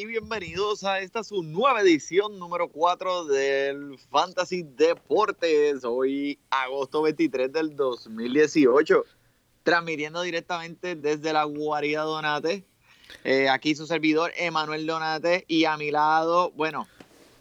aquí bienvenidos a esta su nueva edición número 4 del Fantasy Deportes. Hoy, agosto 23 del 2018, transmitiendo directamente desde la guarida Donate. Eh, aquí su servidor, Emanuel Donate, y a mi lado, bueno,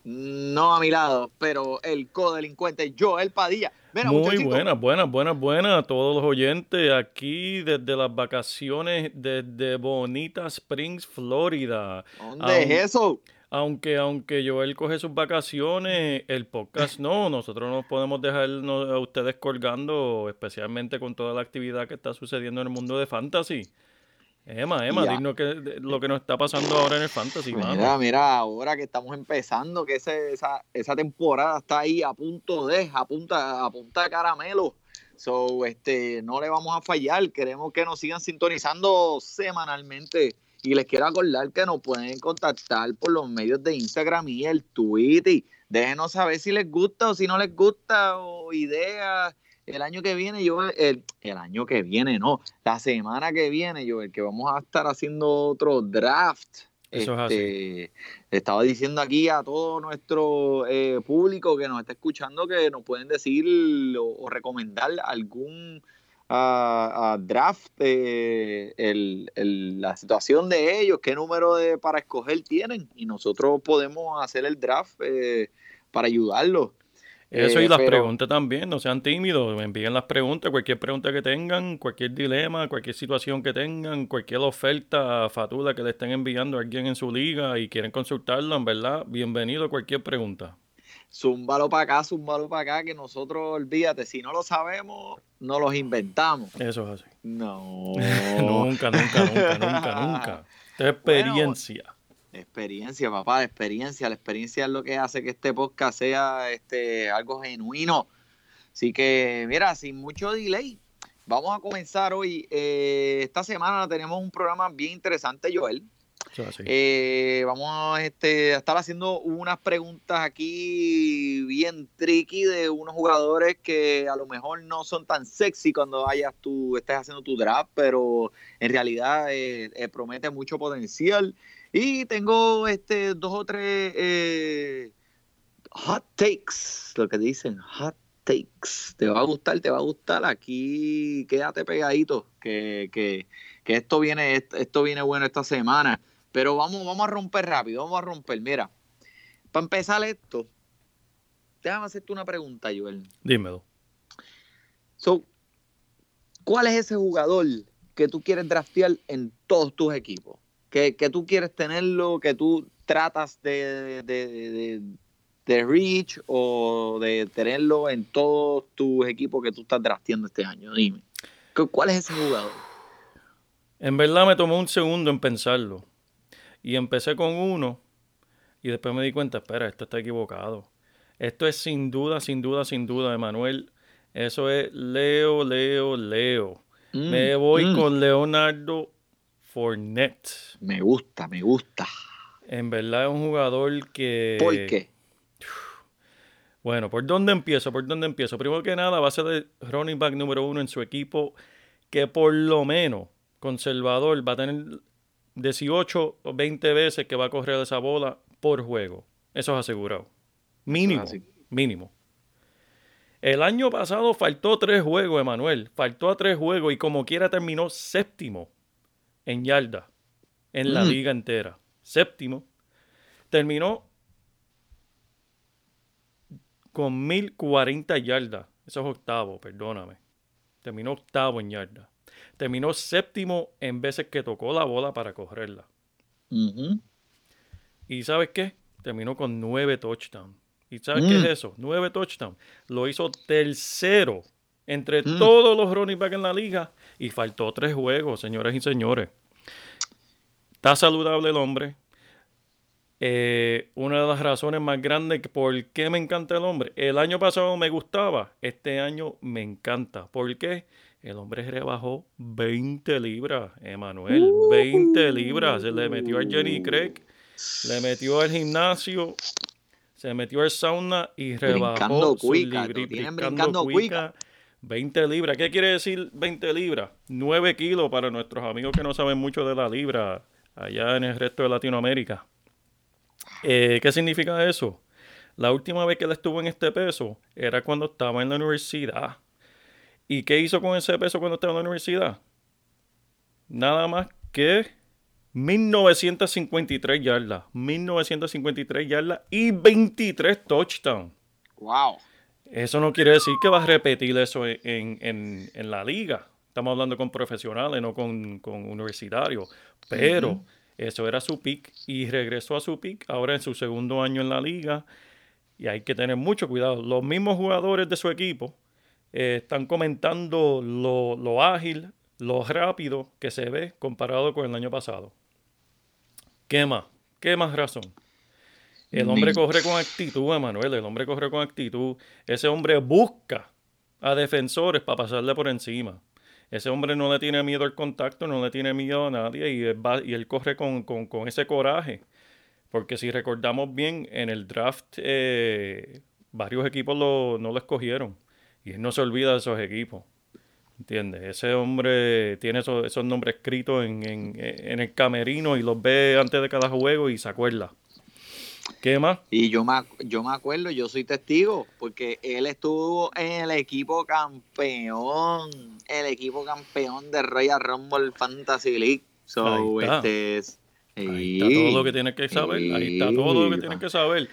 no a mi lado, pero el codelincuente Joel Padilla. Muy buenas, buenas, buenas, buenas a todos los oyentes aquí desde las vacaciones desde Bonita Springs, Florida. ¿Dónde es eso? Aunque, aunque Joel coge sus vacaciones, el podcast no, nosotros no podemos dejar a ustedes colgando, especialmente con toda la actividad que está sucediendo en el mundo de fantasy. Emma, Emma, dinos que, lo que nos está pasando ahora en el Fantasy. Mira, mira, ahora que estamos empezando, que ese, esa, esa temporada está ahí a punto de, a punta, a punta de caramelo. So, este, no le vamos a fallar. Queremos que nos sigan sintonizando semanalmente. Y les quiero acordar que nos pueden contactar por los medios de Instagram y el Twitter. Déjenos saber si les gusta o si no les gusta, o ideas el año que viene, yo, el, el año que viene, no, la semana que viene, yo, el que vamos a estar haciendo otro draft. Eso es así. Este, estaba diciendo aquí a todo nuestro eh, público que nos está escuchando que nos pueden decir o, recomendar algún draft, el, la situación de ellos, qué número de, para escoger tienen y nosotros podemos hacer el draft eh, para ayudarlos. Eso y eh, las preguntas también, no sean tímidos, envíen las preguntas, cualquier pregunta que tengan, cualquier dilema, cualquier situación que tengan, cualquier oferta fatuda que le estén enviando a alguien en su liga y quieren consultarlo, en verdad, bienvenido a cualquier pregunta. Zúmbalo para acá, zúmbalo para acá, que nosotros, olvídate, si no lo sabemos, no los inventamos. Eso es así. No. nunca, nunca, nunca, nunca, nunca. experiencia. Experiencia, papá, experiencia. La experiencia es lo que hace que este podcast sea este, algo genuino. Así que, mira, sin mucho delay, vamos a comenzar hoy. Eh, esta semana tenemos un programa bien interesante, Joel. Eh, vamos este, a estar haciendo unas preguntas aquí bien tricky de unos jugadores que a lo mejor no son tan sexy cuando vayas tú, estés haciendo tu draft, pero en realidad eh, promete mucho potencial. Y tengo este dos o tres eh, hot takes, lo que dicen, hot takes. Te va a gustar, te va a gustar. Aquí quédate pegadito, que, que, que esto viene, esto viene bueno esta semana. Pero vamos, vamos a romper rápido, vamos a romper. Mira, para empezar esto, déjame hacerte una pregunta, Joel. Dímelo. So, ¿cuál es ese jugador que tú quieres draftear en todos tus equipos? Que, tú quieres tenerlo, que tú tratas de, de, de, reach o de tenerlo en todos tus equipos que tú estás drafteando este año. Dime, ¿cuál es ese jugador? En verdad me tomó un segundo en pensarlo. Y empecé con uno y después me di cuenta, espera, esto está equivocado. Esto es sin duda, sin duda, sin duda, Emanuel. Eso es Leo, Leo, Leo. Mm, me voy mm. con Leonardo Fournette. Me gusta, me gusta. En verdad es un jugador que. ¿Por qué? Bueno, ¿por dónde empiezo? ¿Por dónde empiezo? Primero que nada, va a ser el running back número uno en su equipo, que por lo menos conservador va a tener 18 o 20 veces que va a correr esa bola por juego. Eso es asegurado. Mínimo. mínimo. El año pasado faltó tres juegos, Emanuel. Faltó a tres juegos y como quiera terminó séptimo en yarda en la mm. liga entera. Séptimo. Terminó con 1040 yardas. Eso es octavo, perdóname. Terminó octavo en yarda. Terminó séptimo en veces que tocó la bola para correrla. ¿Y sabes qué? Terminó con nueve touchdowns. ¿Y sabes qué es mm. eso? Nueve touchdowns. Lo hizo tercero entre mm. todos los running backs en la liga y faltó tres juegos, señores y señores. Está saludable el hombre. Eh, una de las razones más grandes por qué me encanta el hombre. El año pasado me gustaba, este año me encanta. ¿Por qué? El hombre rebajó 20 libras, Emanuel. 20 libras. Se le metió a Jenny Craig, le metió al gimnasio, se metió al sauna y rebajó su cuica, 20 libras. ¿Qué quiere decir 20 libras? 9 kilos para nuestros amigos que no saben mucho de la libra allá en el resto de Latinoamérica. Eh, ¿Qué significa eso? La última vez que él estuvo en este peso era cuando estaba en la universidad. ¿Y qué hizo con ese peso cuando estaba en la universidad? Nada más que 1953 yardas. 1953 yardas y 23 touchdowns. ¡Wow! Eso no quiere decir que va a repetir eso en, la liga. Estamos hablando con profesionales, no con, universitarios. Pero eso era su pick y regresó a su pick ahora en su segundo año en la liga. Y hay que tener mucho cuidado. Los mismos jugadores de su equipo eh, están comentando lo, lo ágil, lo rápido que se ve comparado con el año pasado. ¿Qué más? ¿Qué más razón? El hombre corre con actitud, Emanuel. El hombre corre con actitud. Ese hombre busca a defensores para pasarle por encima. Ese hombre no le tiene miedo al contacto, no le tiene miedo a nadie y él, y él corre con, ese coraje. Porque si recordamos bien, en el draft eh, varios equipos no lo escogieron. Y él no se olvida de esos equipos. ¿Entiendes? Ese hombre tiene esos, esos nombres escritos en, en, el camerino y los ve antes de cada juego y se acuerda. ¿Qué más? Y yo me, yo me acuerdo, yo soy testigo, porque él estuvo en el equipo campeón, el equipo campeón de Royal Rumble Fantasy League. So, este ahí está todo lo que tienes que saber, ahí está todo lo que tienes que saber.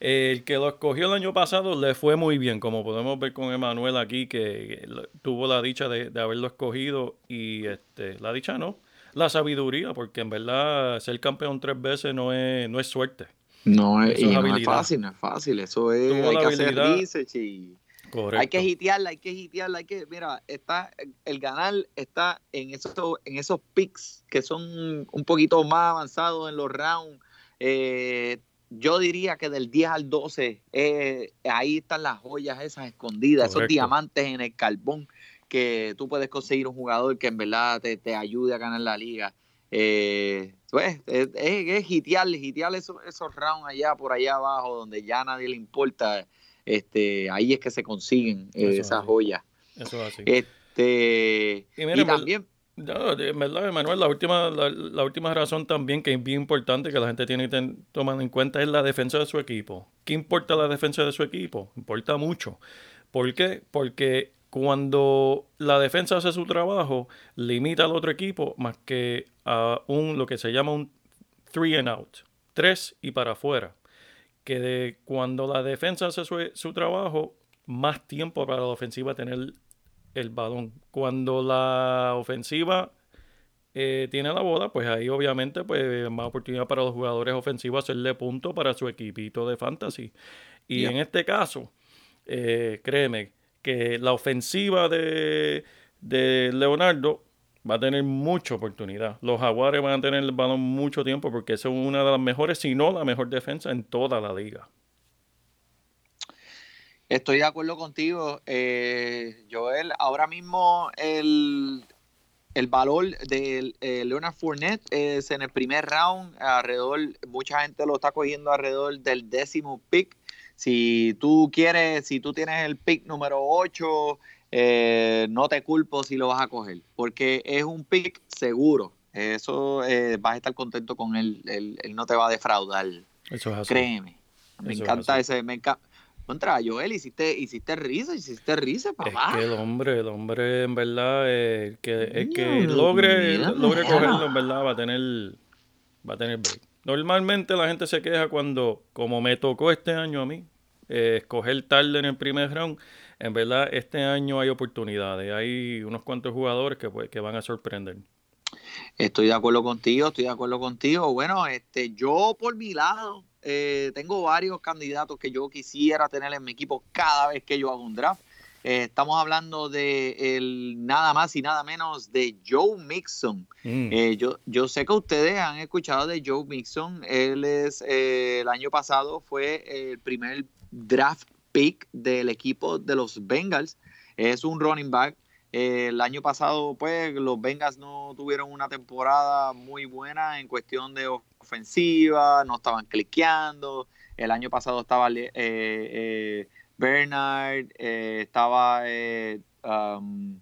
El que lo escogió el año pasado le fue muy bien, como podemos ver con Emanuel aquí, que tuvo la dicha de, de haberlo escogido y este, la dicha no, la sabiduría, porque en verdad ser campeón tres veces no es, no es suerte. No es, fácil, no es fácil. Eso es, hay que hacer research y hay que hitearla, hay que hitearla, hay que, mira, está, el ganar está en esos, en esos picks que son un poquito más avanzados en los rounds. Eh, yo diría que del 10 al 12, eh, ahí están las joyas esas escondidas, esos diamantes en el carbón que tú puedes conseguir un jugador que en verdad te, te ayude a ganar la liga. Eh, pues es, es, hitear, esos, esos rounds allá por allá abajo donde ya a nadie le importa. Este, ahí es que se consiguen eh, esas joyas. Eso es así. Este, y, también. No, en verdad, Manuel, la última, la, última razón también que es bien importante que la gente tiene que tomar en cuenta es la defensa de su equipo. ¿Qué importa la defensa de su equipo? Importa mucho. ¿Por qué? Porque cuando la defensa hace su trabajo, limita al otro equipo más que a un lo que se llama un three and out, tres y para afuera. Que de cuando la defensa hace su, trabajo, más tiempo para la ofensiva tener el balón. Cuando la ofensiva eh, tiene la bola, pues ahí obviamente pues más oportunidad para los jugadores ofensivos hacerle punto para su equipito de fantasy. Y en este caso, eh, créeme, que la ofensiva de, Leonardo va a tener mucha oportunidad. Los Jaguares van a tener el balón mucho tiempo porque son una de las mejores, si no la mejor defensa en toda la liga. Estoy de acuerdo contigo, eh, Joel. Ahora mismo el, valor de eh, Leonard Fournette es en el primer round, alrededor, mucha gente lo está cogiendo alrededor del décimo pick. Si tú quieres, si tú tienes el pick número 8, eh, no te culpo si lo vas a coger, porque es un pick seguro. Eso eh, vas a estar contento con él, él, no te va a defraudar. Eso es así. Créeme. Me encanta ese, me encanta. Contra Joel, hiciste, hiciste risa, hiciste risa, papá. Es que el hombre, el hombre, en verdad, eh, que, es que logre, logre cogerlo, en verdad, va a tener, va a tener break. Normalmente la gente se queja cuando, como me tocó este año a mí, eh, escoger tarde en el primer round. En verdad, este año hay oportunidades. Hay unos cuantos jugadores que, pues, que van a sorprender. Estoy de acuerdo contigo, estoy de acuerdo contigo. Bueno, este, yo por mi lado eh, tengo varios candidatos que yo quisiera tener en mi equipo cada vez que yo hago un draft. Eh, estamos hablando de el nada más y nada menos de Joe Mixon. Mm. Eh, yo, yo sé que ustedes han escuchado de Joe Mixon. Él es eh, el año pasado fue el primer draft pick del equipo de los Bengals. Es un running back. el año pasado, pues, los Bengals no tuvieron una temporada muy buena en cuestión de ofensiva, no estaban cliqueando. El año pasado estaba Bernard, eh, estaba eh, um,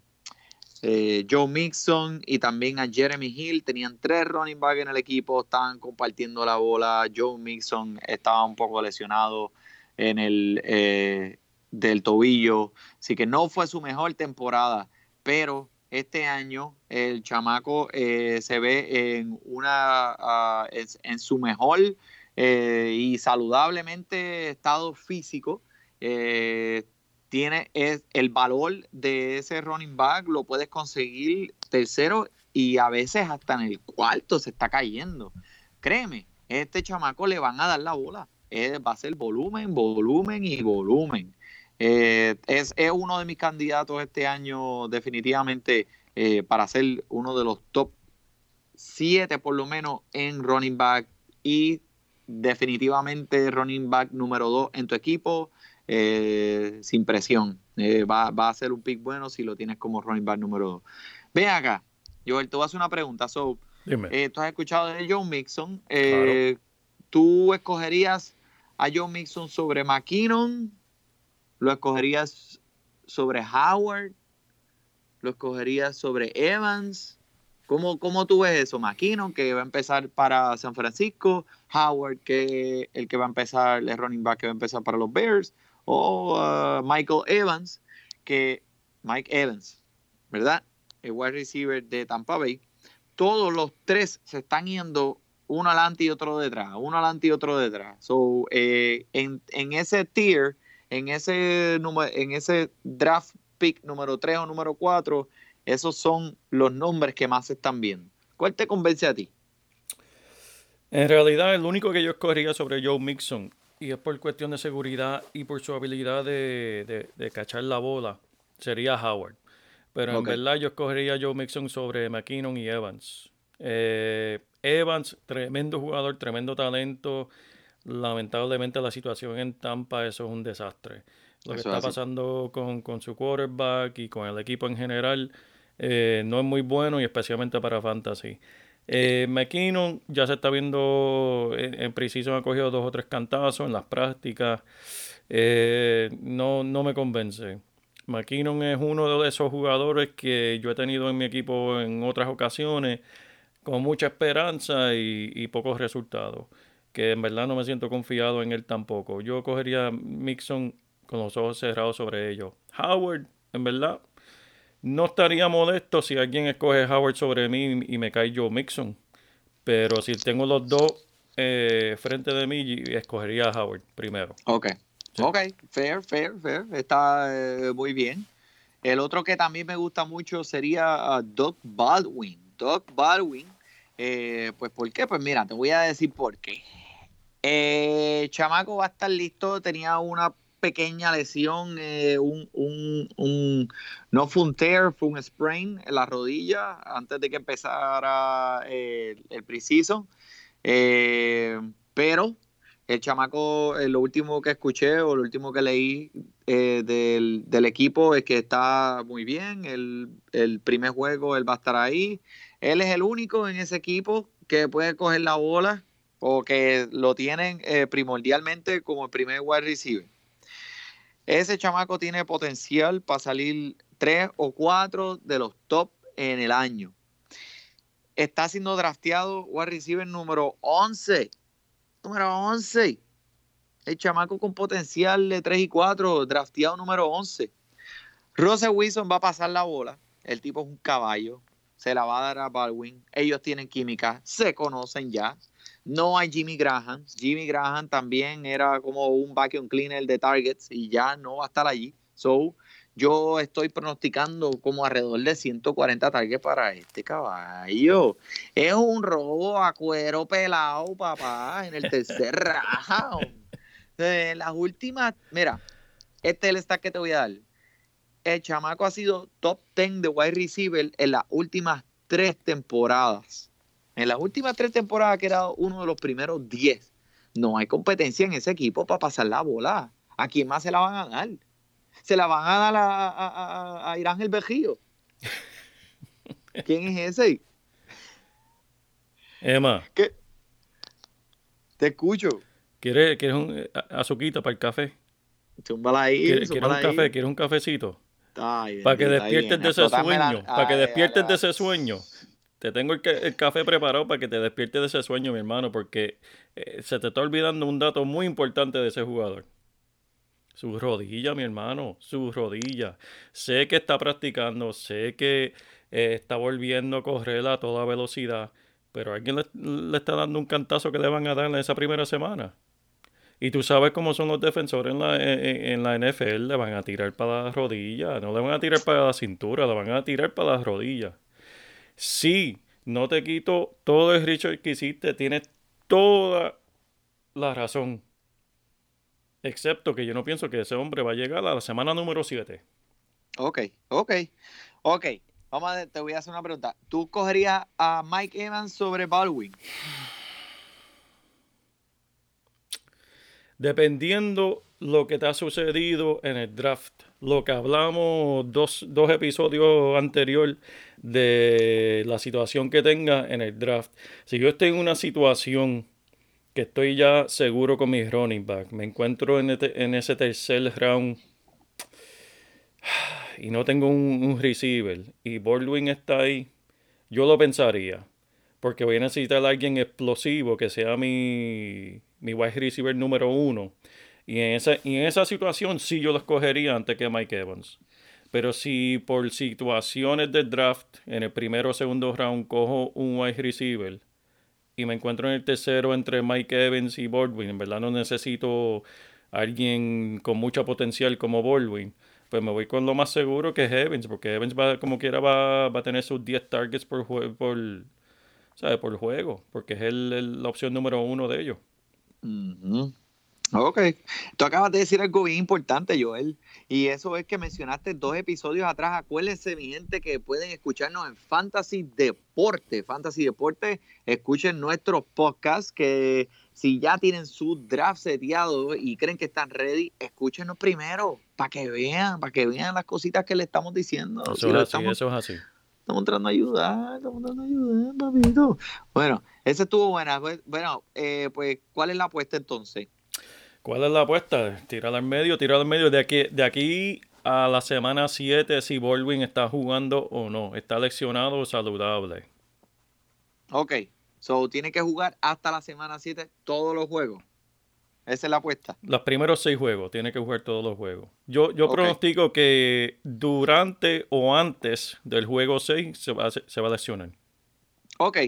eh, Joe Mixon y también a Jeremy Hill. Tenían tres running back en el equipo, estaban compartiendo la bola. Joe Mixon estaba un poco lesionado en el eh, del tobillo, así que no fue su mejor temporada, pero este año el chamaco eh, se ve en una ah, en su mejor y saludablemente estado físico tiene es el valor de ese running back, lo puedes conseguir tercero y a veces hasta en el cuarto se está cayendo. Créeme, este chamaco le van a dar la bola. Va a ser volumen, volumen y volumen. Eh, es, uno de mis candidatos este año definitivamente eh, para ser uno de los top 7 por lo menos en running back y definitivamente running back número 2 en tu equipo eh, sin presión. Eh, va, a ser un pick bueno si lo tienes como running back número 2. Ven acá, Joel, te voy a hacer una pregunta. So, eh, tú has escuchado de John Mixon. ¿Tú escogerías a John Mixon sobre McKinnon? ¿Lo escogerías sobre Howard? ¿Lo escogerías sobre Evans? ¿Cómo, ¿Cómo, tú ves eso? McKinnon, que va a empezar para San Francisco, Howard, que el que va a empezar, el running back que va a empezar para los Bears, o uh, Michael Evans, que Mike Evans, ¿verdad? El wide receiver de Tampa Bay. Todos los tres se están yendo uno adelante y otro detrás, uno adelante y otro detrás. So, eh, en, ese tier, en ese, en ese draft pick número 3 o número 4, esos son los nombres que más se están viendo. ¿Cuál te convence a ti? En realidad, el único que yo escogería sobre Joe Mixon y es por cuestión de seguridad y por su habilidad de, cachar la bola, sería Howard. Pero en verdad yo escogería a Joe Mixon sobre McKinnon y Evans. Eh, Evans, tremendo jugador, tremendo talento. Lamentablemente la situación en Tampa, eso es un desastre. Lo que está pasando con, su quarterback y con el equipo en general eh, no es muy bueno y especialmente para Fantasy. Eh, McKinnon ya se está viendo en, preciso ha cogido dos o tres cantazos en las prácticas. Eh, no, no me convence. McKinnon es uno de esos jugadores que yo he tenido en mi equipo en otras ocasiones con mucha esperanza y, pocos resultados. Que en verdad no me siento confiado en él tampoco. Yo cogería Mixon con los ojos cerrados sobre ellos. Howard, en verdad, no estaría molesto si alguien escoge Howard sobre mí y me cae Joe Mixon. Pero si tengo los dos eh, frente de mí, escogería a Howard primero. Ok. Ok, fair, fair, fair. Está eh, muy bien. El otro que también me gusta mucho sería uh, Doug Baldwin. Doug Baldwin. Eh, pues, ¿por qué? Pues mira, te voy a decir por qué. Chamaco va a estar listo. Tenía una pequeña lesión, eh, un, un, no fue un tear, fue un sprain en la rodilla antes de que empezara eh, el preciso. Eh, pero el chamaco, lo último que escuché o lo último que leí del, del, equipo es que está muy bien. El, el, primer juego él va a estar ahí. Él es el único en ese equipo que puede coger la bola o que lo tienen primordialmente como el primer wide receiver. Ese chamaco tiene potencial para salir tres o cuatro de los top en el año. Está siendo drafteado wide receiver número 11. Número 11. El chamaco con potencial de 3 y 4, drafteado número 11. Russell Wilson va a pasar la bola. El tipo es un caballo. Se la va a dar a Baldwin. Ellos tienen química. Se conocen ya. No hay Jimmy Graham. Jimmy Graham también era como un vacuum cleaner de targets y ya no va a estar allí. So, yo estoy pronosticando como alrededor de 140 targets para este caballo. Es un robo a cuero pelado, papá, en el tercer round. las últimas, mira, este es el stack que te voy a dar. El chamaco ha sido top 10 de wide receiver en las últimas tres temporadas. En las últimas tres temporadas ha quedado uno de los primeros diez. No hay competencia en ese equipo para pasar la bola. ¿A quién más se la van a dar? Se la van a dar a, a, Irán el Bejío. ¿Quién es ese? Emma. ¿Qué? Te escucho. ¿Quieres, un eh, azuquita para el café? Zúmbala ahí. ¿Quieres, un café? ¿Quieres un cafecito? Para que despiertes de ese sueño. para que despiertes de ese sueño. Te tengo el, café preparado para que te despiertes de ese sueño, mi hermano, porque eh, se te está olvidando un dato muy importante de ese jugador. Su rodilla, mi hermano, su rodilla. Sé que está practicando, sé que eh, está volviendo a correr a toda velocidad, pero alguien le, está dando un cantazo que le van a dar en esa primera semana. Y tú sabes cómo son los defensores en la, en, la NFL, le van a tirar para la rodilla, no le van a tirar para la cintura, le van a tirar para las rodillas. Sí, no te quito todo el Richard que hiciste, tienes toda la razón. Excepto que yo no pienso que ese hombre va a llegar a la semana número 7. Ok, ok, ok. Vamos a, te voy a hacer una pregunta. ¿Tú cogerías a Mike Evans sobre Baldwin? Dependiendo lo que te ha sucedido en el draft, lo que hablamos dos, dos episodios anteriores de la situación que tenga en el draft. Si yo estoy en una situación que estoy ya seguro con mis running back. Me encuentro en, en ese tercer round y no tengo un, receiver y Baldwin está ahí, yo lo pensaría. Porque voy a necesitar a alguien explosivo que sea mi, mi wide receiver número uno. Y en, esa, en esa situación sí yo lo escogería antes que Mike Evans. Pero si por situaciones del draft en el primero o segundo round cojo un wide receiver y me encuentro en el tercero entre Mike Evans y Baldwin, en verdad no necesito alguien con mucho potencial como Baldwin, pues me voy con lo más seguro que es Evans, porque Evans va, como quiera va, a tener sus 10 targets por, por, por juego, porque es el, la opción número uno de ellos. Ok, tú acabas de decir algo bien importante, Joel, y eso es que mencionaste dos episodios atrás. Acuérdense, mi gente, que pueden escucharnos en Fantasy Deporte. Fantasy Deporte, escuchen nuestros podcasts que si ya tienen su draft seteado y creen que están ready, escúchenos primero para que vean, para que vean las cositas que le estamos diciendo. Eso es así, eso es así. Estamos tratando de ayudar, estamos tratando de ayudar, papito. Bueno, ese estuvo buena. Bueno, eh, pues, ¿cuál es la apuesta entonces? ¿Cuál es la apuesta? Tirar al medio, tirar al medio. De aquí, de aquí a la semana 7, si Baldwin está jugando o no. Está leccionado o saludable. Ok. So, tiene que jugar hasta la semana 7 todos los juegos. Esa es la apuesta. Los primeros seis juegos, tiene que jugar todos los juegos. Yo, yo pronostico que durante o antes del juego 6 se va, se va a lesionar. Ok.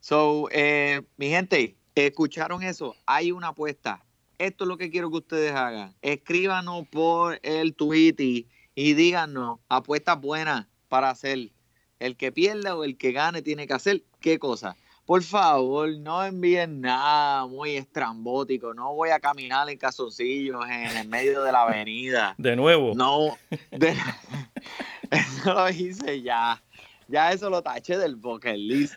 So, eh, mi gente, ¿escucharon eso? Hay una apuesta esto es lo que quiero que ustedes hagan. Escríbanos por el tweet y, díganos apuestas buenas para hacer. El que pierda o el que gane tiene que hacer qué cosa. Por favor, no envíen nada muy estrambótico. No voy a caminar en casoncillos en el medio de la avenida. De nuevo. No. eso lo hice ya. Ya eso lo taché del bucket list.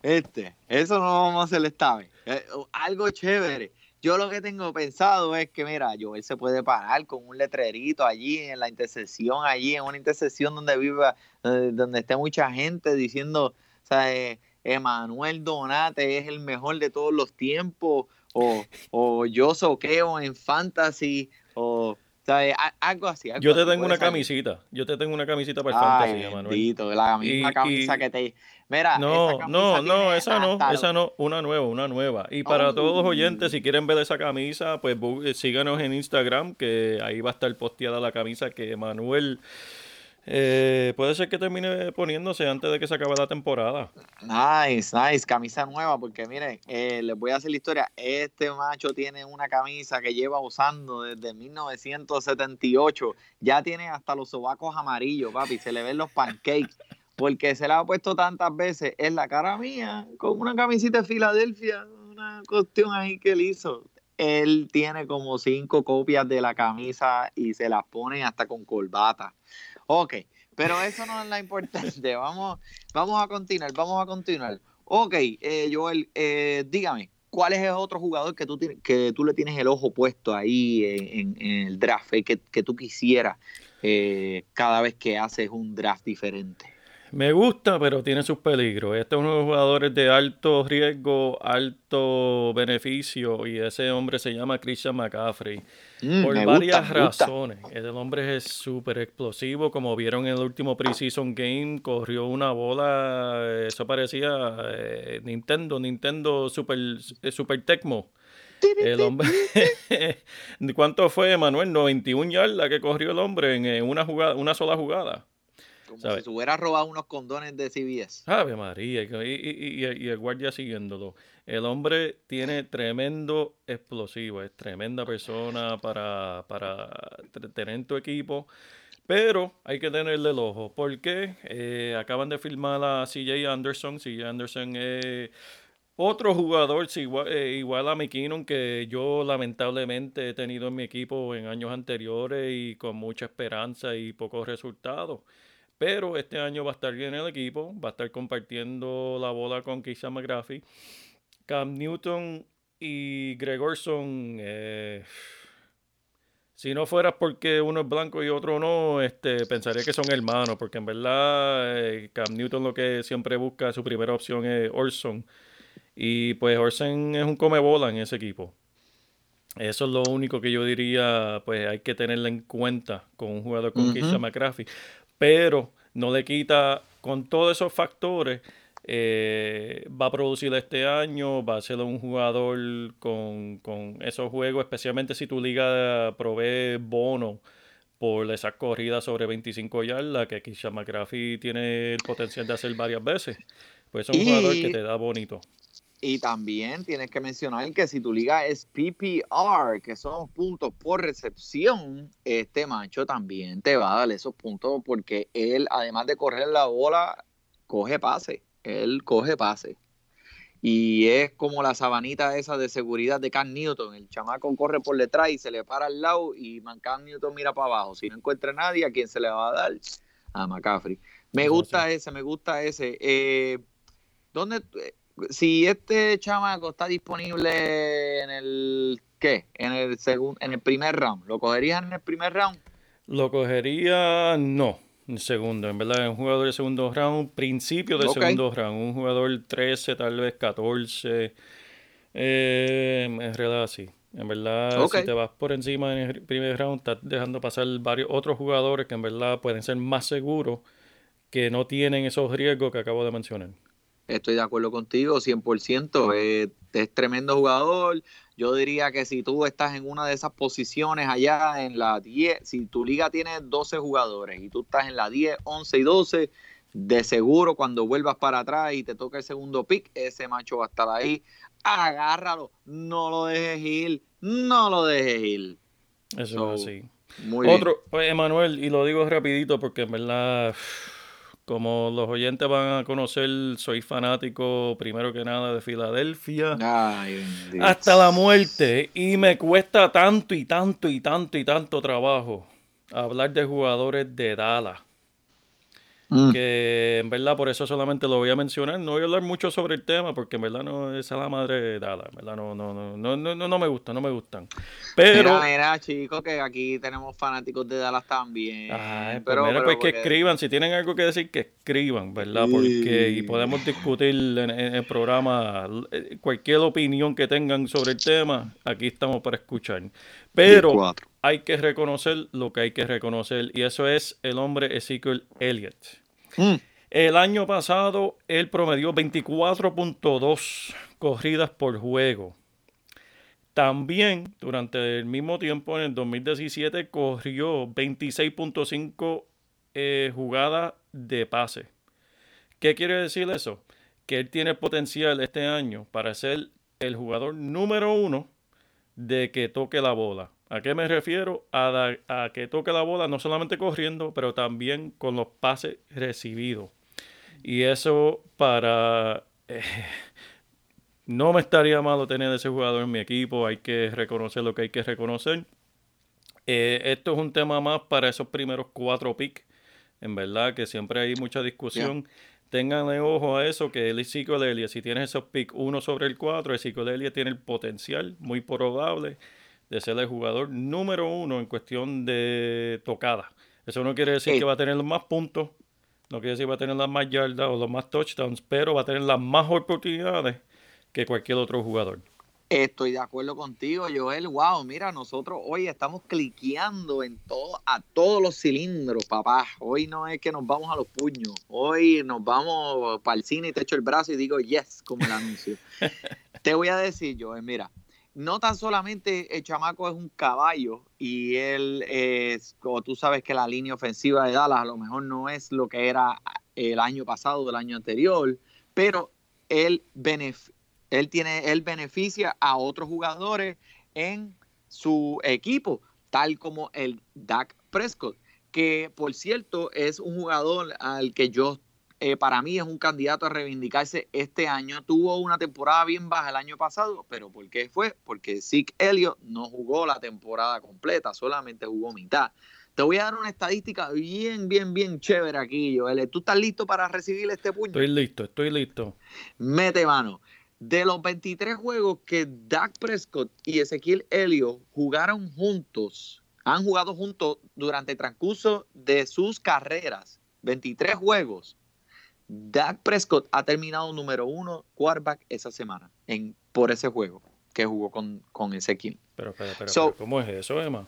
Este, eso no vamos a hacer esta vez. Eh, algo chévere. Yo lo que tengo pensado es que, mira, Joel se puede parar con un letrerito allí en la intersección, allí en una intersección donde viva, eh, donde esté mucha gente diciendo, o sea, eh, Emanuel Donate es el mejor de todos los tiempos, o, o yo soqueo en fantasy, o algo así. yo te tengo una camisita. Yo te tengo una camisita para el fantasy, Emanuel. la misma camisa que te. Mira, no, no, no, esa no, esa no, una nueva, una nueva. Y para todos los oyentes, si quieren ver esa camisa, pues eh, síganos en Instagram, que ahí va a estar posteada la camisa que Manuel eh, puede ser que termine poniéndose antes de que se acabe la temporada. Nice, nice, camisa nueva, porque miren, eh, les voy a hacer la historia. Este macho tiene una camisa que lleva usando desde 1978. Ya tiene hasta los sobacos amarillos, papi. Se le ven los pancakes. Porque se la ha puesto tantas veces en la cara mía, con una camisita de Filadelfia, una cuestión ahí que él hizo. Él tiene como cinco copias de la camisa y se las pone hasta con corbata. Ok, pero eso no es la importante. Vamos, vamos a continuar, vamos a continuar. Ok, eh, Joel, eh, dígame, ¿cuál es el otro jugador que tú, que tú le tienes el ojo puesto ahí en, el draft, eh, que, que, tú quisieras cada vez que haces un draft diferente? Me gusta, pero tiene sus peligros. Este es uno de los jugadores de alto riesgo, alto beneficio, y ese hombre se llama Christian McCaffrey. Mm, por varias razones. El hombre es súper explosivo. Como vieron en el último preseason game, corrió una bola. Eso parecía eh, Nintendo, Nintendo Super, eh, Super Tecmo. El hombre. ¿Cuánto fue, Manuel? 91 yardas que corrió el hombre en una, jugada, una sola jugada. Como si se hubiera robado unos condones de CBS. Ave María, y, el guardia siguiéndolo. El hombre tiene tremendo explosivo, es tremenda persona para, para tener en tu equipo. Pero hay que tenerle el ojo. porque eh, acaban de firmar a CJ Anderson. CJ Anderson es otro jugador igual, eh, igual a McKinnon que yo lamentablemente he tenido en mi equipo en años anteriores y con mucha esperanza y pocos resultados. Pero este año va a estar bien el equipo, va a estar compartiendo la bola con Keisha McGraffy. Cam Newton y Gregorson, eh, si no fuera porque uno es blanco y otro no, este, pensaría que son hermanos, porque en verdad eh, Cam Newton lo que siempre busca, su primera opción es Orson. Y pues Orson es un come bola en ese equipo. Eso es lo único que yo diría, pues hay que tenerlo en cuenta con un jugador con Keisha McGraffy pero no le quita, con todos esos factores, eh, va a producir este año, va a ser un jugador con, esos juegos, especialmente si tu liga provee bono por esas corridas sobre 25 yardas, que Kisha McGraffy tiene el potencial de hacer varias veces. Pues es un jugador que te da bonito. Y también tienes que mencionar que si tu liga es PPR, que son puntos por recepción, este macho también te va a dar esos puntos porque él, además de correr la bola, coge pase. Él coge pase. Y es como la sabanita esa de seguridad de Cam Newton. El chamaco corre por detrás y se le para al lado y Cam Newton mira para abajo. Si no encuentra nadie, ¿a quién se le va a dar? A McCaffrey. Me gusta ese, me gusta ese. Eh, ¿Dónde si este chamaco está disponible en el ¿qué? En el segundo, en el primer round, ¿lo cogerías en el primer round? Lo cogería no, en segundo, en verdad, un jugador de segundo round, principio de segundo round, un jugador 13, tal vez 14, eh, es realidad así. En verdad, si te vas por encima en el primer round, estás dejando pasar varios otros jugadores que en verdad pueden ser más seguros que no tienen esos riesgos que acabo de mencionar. Estoy de acuerdo contigo, 100%. Es, es tremendo jugador. Yo diría que si tú estás en una de esas posiciones allá en la 10, si tu liga tiene 12 jugadores y tú estás en la 10, 11 y 12, de seguro cuando vuelvas para atrás y te toca el segundo pick, ese macho va a estar ahí. Agárralo, no lo dejes ir, no lo dejes ir. Eso es así. Muy Otro, pues, Emanuel, y lo digo rapidito porque en verdad como los oyentes van a conocer, soy fanático primero que nada de Filadelfia. hasta la muerte. Y me cuesta tanto y tanto y tanto y tanto trabajo hablar de jugadores de Dallas. Mm. Que en verdad por eso solamente lo voy a mencionar. No voy a hablar mucho sobre el tema porque en verdad no es a la madre de. En verdad no, no, no, no, no, no me gusta, no me gustan. Pero. Mira, mira, chicos, que aquí tenemos fanáticos de Dallas también. Ay, pues pero, pues que escriban, si tienen algo que decir, que escriban, ¿verdad? Porque y podemos discutir en, el programa eh, cualquier opinión que tengan sobre el tema. Aquí estamos para escuchar. Pero hay que reconocer lo que hay que reconocer y eso es el hombre Ezekiel Elliott. Mm. El año pasado él promedió 24.2 corridas por juego. También durante el mismo tiempo, en el 2017, corrió 26.5 eh, jugadas de pase. ¿Qué quiere decir eso? Que él tiene potencial este año para ser el jugador número uno de que toque la bola. ¿A qué me refiero? A, que toque la bola no solamente corriendo, pero también con los pases recibidos. Y eso para... Eh, no me estaría malo tener ese jugador en mi equipo. Hay que reconocer lo que hay que reconocer. Eh, esto es un tema más para esos primeros cuatro picks. En verdad que siempre hay mucha discusión. Tengan ojo a eso, que el Ezekiel si tienes esos picks uno sobre el 4, Ezekiel tiene el potencial muy probable de ser el jugador número uno en cuestión de tocada. Eso no quiere decir que va a tener más puntos, No quiere decir va a tener las más yardas o los más touchdowns, pero va a tener las más oportunidades que cualquier otro jugador. Estoy de acuerdo contigo, Joel. Wow, mira, nosotros hoy estamos cliqueando en todo, a todos los cilindros, papá. Hoy no es que nos vamos a los puños. Hoy nos vamos para el cine y te echo el brazo y digo yes, como el anuncio. te voy a decir, Joel, mira, no tan solamente el chamaco es un caballo y él es, como tú sabes que la línea ofensiva de Dallas a lo mejor no es lo que era el año pasado, del año anterior, pero él él tiene, él beneficia a otros jugadores en su equipo, tal como el Dak Prescott, que por cierto es un jugador al que yo eh, para mí es un candidato a reivindicarse este año. Tuvo una temporada bien baja el año pasado, pero ¿por qué fue? Porque Zeke Elliott no jugó la temporada completa, solamente jugó mitad. Te voy a dar una estadística bien, bien, bien chévere aquí, Joel. ¿Tú estás listo para recibir este puño? Estoy listo, estoy listo. Mete mano. De los 23 juegos que Dak Prescott y Ezequiel Elliott jugaron juntos, han jugado juntos durante el transcurso de sus carreras, 23 juegos, Dak Prescott ha terminado número uno quarterback esa semana en, por ese juego que jugó con, con Ezequiel. Pero, pero, pero, ¿cómo es eso, Emma?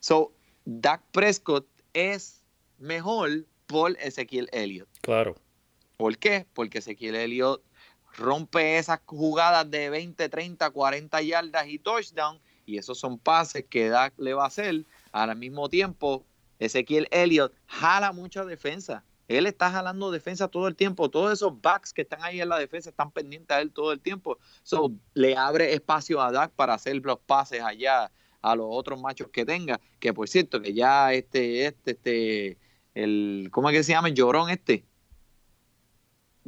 So, Dak Prescott es mejor por Ezequiel Elliott. Claro. ¿Por qué? Porque Ezequiel Elliott rompe esas jugadas de 20, 30, 40 yardas y touchdown, y esos son pases que Dak le va a hacer. Al mismo tiempo, Ezequiel Elliott jala mucha defensa. Él está jalando defensa todo el tiempo. Todos esos backs que están ahí en la defensa están pendientes a él todo el tiempo. So, le abre espacio a Dak para hacer los pases allá a los otros machos que tenga. Que por cierto, que ya este, este, este, el, ¿cómo es que se llama? El llorón este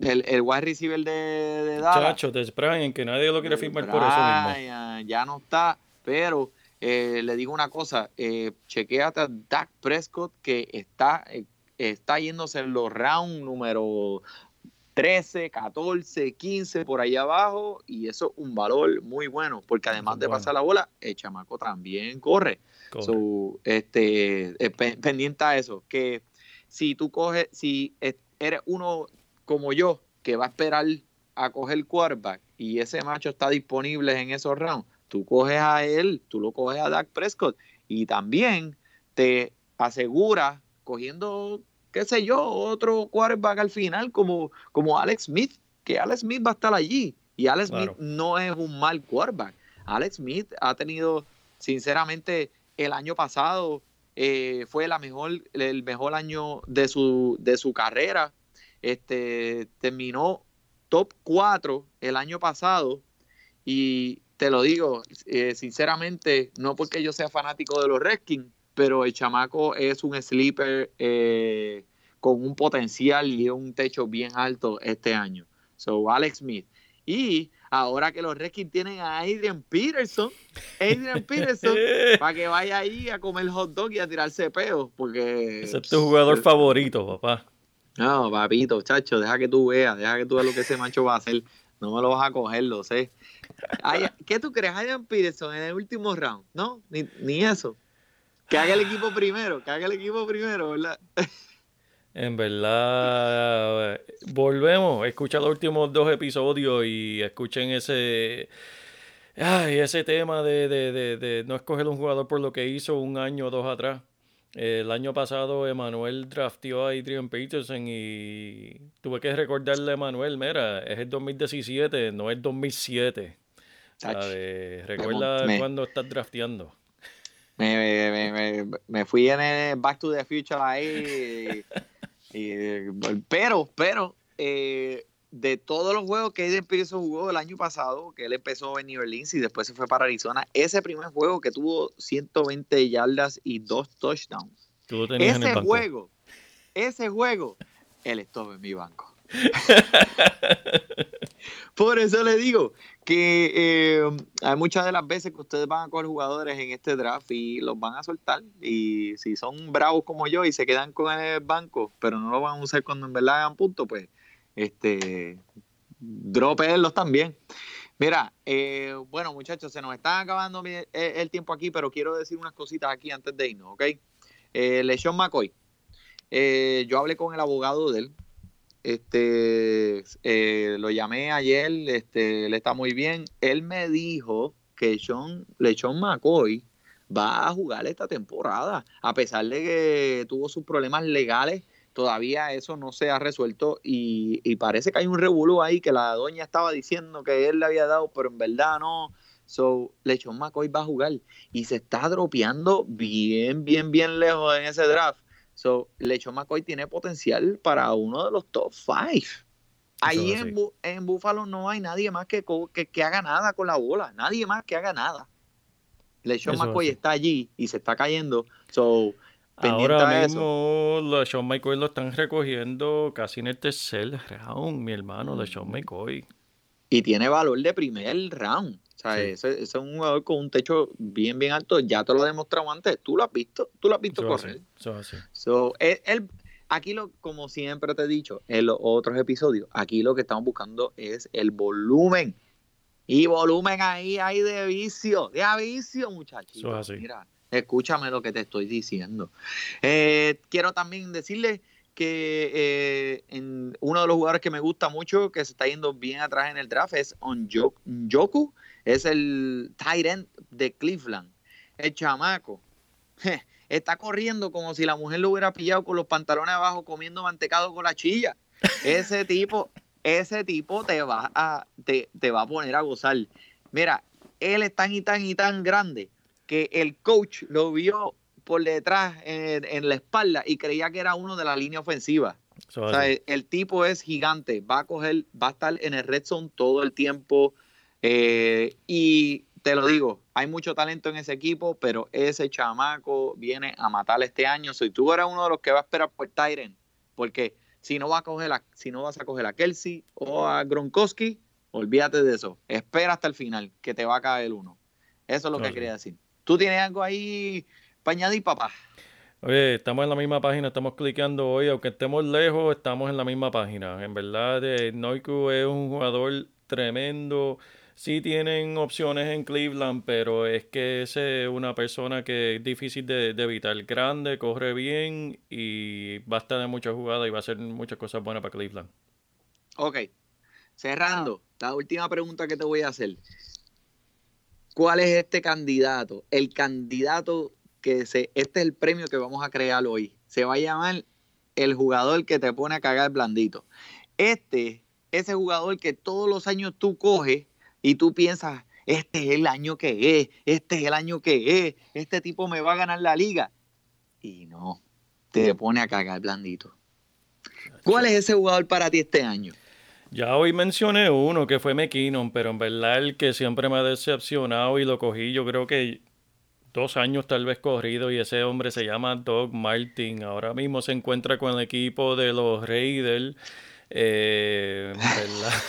el, el wide receiver de, de Dallas. Chacho, en que nadie lo quiere firmar por eso mismo. Ya no está, pero eh, le digo una cosa, eh, chequeate a Dak Prescott que está, eh, está yéndose en los rounds número 13, 14, 15 por ahí abajo y eso es un valor muy bueno porque además de pasar la bola, el chamaco también corre. este, pendiente a eso, que si tú coges, si eres uno como yo, que va a esperar a coger el quarterback y ese macho está disponible en esos rounds, tú coges a él, tú lo coges a Dak Prescott y también te asegura cogiendo, qué sé yo, otro quarterback al final como, como Alex Smith, que Alex Smith va a estar allí. Y Alex Smith no es un mal quarterback. Alex Smith ha tenido, sinceramente, el año pasado eh, fue la mejor, el mejor año de su, de su carrera. Este, terminó top 4 el año pasado. Y te lo digo, eh, sinceramente, no porque yo sea fanático de los Redskins, pero el chamaco es un sleeper eh, con un potencial y un techo bien alto este año. So, Alex Smith. Y ahora que los Redskins tienen a Adrian Peterson, Adrian Peterson, para que vaya ahí a comer hot dog y a tirarse peos, porque... Ese es tu jugador favorito, papá. No, papito, chacho, deja que tú veas, deja que tú veas lo que ese macho va a hacer. No me lo vas a coger, lo sé. ¿Qué tú crees? Adrian Peterson en el último round, ¿no? Ni, ni eso. Que haga el equipo primero, que haga el equipo primero, ¿verdad? En verdad, volvemos, escucha los últimos dos episodios y escuchen ese, ay, ese tema de, de, de, de no escoger un jugador por lo que hizo un año o dos atrás. El año pasado Emanuel drafteó a Adrian Peterson y tuve que recordarle a Emanuel, mira, es el 2017, no es 2007. recuerda cuando estás drafteando. Me, fui en el Back to the Future ahí. pero, pero, eh, de todos los juegos que Aiden Peterson jugó el año pasado, que él empezó en New Orleans y después se fue para Arizona, ese primer juego que tuvo 120 yardas y dos touchdowns. ese juego, ese juego, él estuvo en mi banco. Por eso le digo que eh, hay muchas de las veces que ustedes van a coger jugadores en este draft y los van a soltar. Y si son bravos como yo y se quedan con el banco, pero no lo van a usar cuando en verdad hagan punto, pues este, dropearlos también. Mira, eh, bueno muchachos, se nos está acabando el, tiempo aquí, pero quiero decir unas cositas aquí antes de irnos, ¿ok? Eh, LeSean McCoy. eh, yo hablé con el abogado de él. Este, eh, lo llamé ayer, este, él está muy bien. Él me dijo que Sean, Lechon McCoy va a jugar esta temporada, a pesar de que tuvo sus problemas legales todavía eso no se ha resuelto y, parece que hay un revuelo ahí que la doña estaba diciendo que él le había dado, pero en verdad no. So, Lechon McCoy va a jugar y se está dropeando bien, bien, bien lejos en ese draft. So, Lechon McCoy tiene potencial para uno de los top five. Ahí en, en Buffalo no hay nadie más que, que, haga nada con la bola, nadie más que haga nada. Lechon McCoy está allí y se está cayendo. So, Ahora mismo los Sean McCoy lo están recogiendo casi en el tercer round, mi hermano, de Sean McCoy. Y tiene valor de primer round. Sea, ese, es un jugador con un techo bien, bien alto. Ya te lo he demostrado antes. Tú lo has visto. Tú lo has visto correr. So, él, aquí, lo, como siempre te he dicho en los otros episodios, aquí lo que estamos buscando es el volumen. Y volumen ahí hay de vicio. De vicio, muchachos. Mira, Escúchame lo que te estoy diciendo. Eh, quiero también decirle que eh, en uno de los jugadores que me gusta mucho, que se está yendo bien atrás en el draft, es Onjoku. Es el tight end de Cleveland. El chamaco. está corriendo como si la mujer lo hubiera pillado con los pantalones abajo comiendo mantecado con la chilla. Ese tipo, ese tipo te va a, te, te va a poner a gozar. Mira, él es tan y tan y tan grande que el coach lo vio por detrás en, la espalda y creía que era uno de la línea ofensiva. o sea, el, tipo es gigante, va a coger, va a estar en el red zone todo el tiempo. Eh, y te lo digo, hay mucho talento en ese equipo, pero ese chamaco viene a matar este año. Si tú eres uno de los que va a esperar por Tyren, porque si no, va a coger si no vas a coger a Kelsey o a Gronkowski, olvídate de eso. Espera hasta el final, que te va a caer uno. Eso es lo que quería decir. ¿Tú tienes algo ahí para añadir, papá? Oye, estamos en la misma página, estamos clicando hoy, aunque estemos lejos, estamos en la misma página. En verdad, eh, Noiku es un jugador tremendo. Sí tienen opciones en Cleveland, pero es que es una persona que es difícil de, evitar. Grande, corre bien y va a estar en muchas jugadas y va a hacer muchas cosas buenas para Cleveland. Ok. Cerrando, la última pregunta que te voy a hacer. ¿Cuál es este candidato? El candidato que se, este es el premio que vamos a crear hoy. Se va a llamar el jugador que te pone a cagar blandito. Este, ese jugador que todos los años tú coges y tú piensas, este es el año que es, este es el año que es, este tipo me va a ganar la liga. Y no, te pone a cagar blandito. ¿Cuál es ese jugador para ti este año? Ya hoy mencioné uno que fue McKinnon, pero en verdad el que siempre me ha decepcionado y lo cogí, yo creo que dos años tal vez corrido y ese hombre se llama Doug Martin. Ahora mismo se encuentra con el equipo de los Raiders. Eh,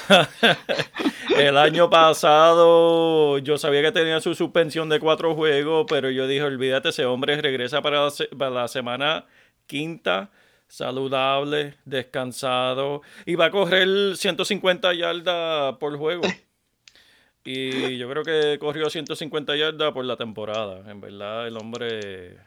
el año pasado yo sabía que tenía su suspensión de cuatro juegos, pero yo dije, olvídate, ese hombre regresa para para la semana quinta saludable, descansado y va a correr 150 yardas por juego. Y yo creo que corrió 150 yardas por la temporada. En verdad, el hombre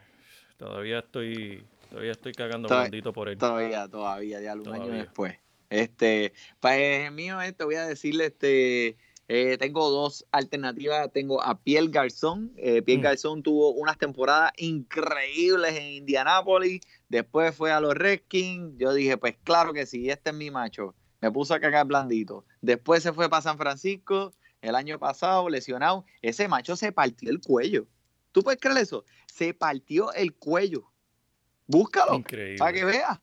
todavía estoy todavía estoy cagando bendito por él. Todavía, todavía, ya un año después. Este, pues mío, te voy a decirle, este, eh, tengo dos alternativas. Tengo a Piel Garzón. Eh, Piel mm. Garzón tuvo unas temporadas increíbles en Indianápolis. Después fue a los Redskins. Yo dije, pues claro que sí, este es mi macho. Me puso a cagar blandito. Después se fue para San Francisco el año pasado, lesionado. Ese macho se partió el cuello. ¿Tú puedes creer eso? Se partió el cuello. Búscalo para que veas.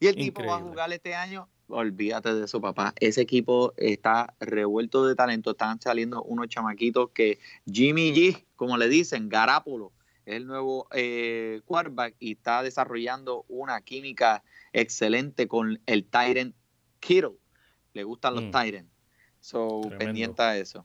Y el tipo va a jugar este año olvídate de eso, papá. Ese equipo está revuelto de talento. Están saliendo unos chamaquitos que Jimmy G, como le dicen, Garapolo, es el nuevo eh, quarterback y está desarrollando una química excelente con el Tyrant Kittle. Le gustan los mm. Tyrants. So, pendiente a eso.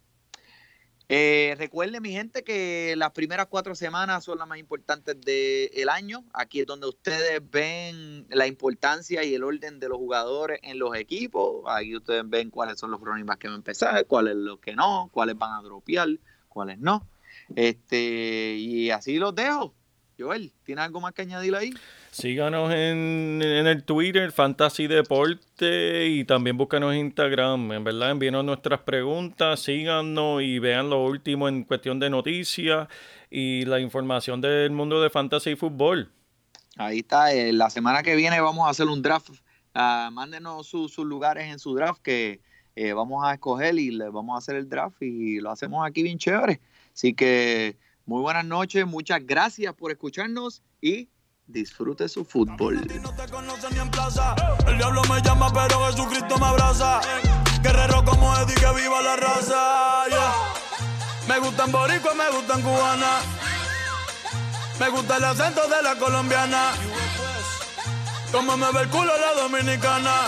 Eh, recuerden, mi gente, que las primeras cuatro semanas son las más importantes del año. Aquí es donde ustedes ven la importancia y el orden de los jugadores en los equipos. Aquí ustedes ven cuáles son los running que van a empezar, cuáles los que no, cuáles van a dropear, cuáles no. Este, y así los dejo. Joel, ¿tienes algo más que añadir ahí? Síganos en, el Twitter, Fantasy Deporte, y también búscanos en Instagram. En verdad, envíenos nuestras preguntas, síganos y vean lo último en cuestión de noticias y la información del mundo de Fantasy y Fútbol. Ahí está. Eh, la semana que viene vamos a hacer un draft. Uh, mándenos sus lugares en su draft que eh, vamos a escoger y le vamos a hacer el draft y lo hacemos aquí bien chévere. Así que muy buenas noches, muchas gracias por escucharnos y disfrute su fútbol. No te conocen ni en plaza. El diablo me llama, pero Jesucristo me abraza. Guerrero como Eddie, que viva la raza. Me gustan boricua, me gustan cubana. Me gusta el acento de la colombiana. Como me ve el culo la dominicana.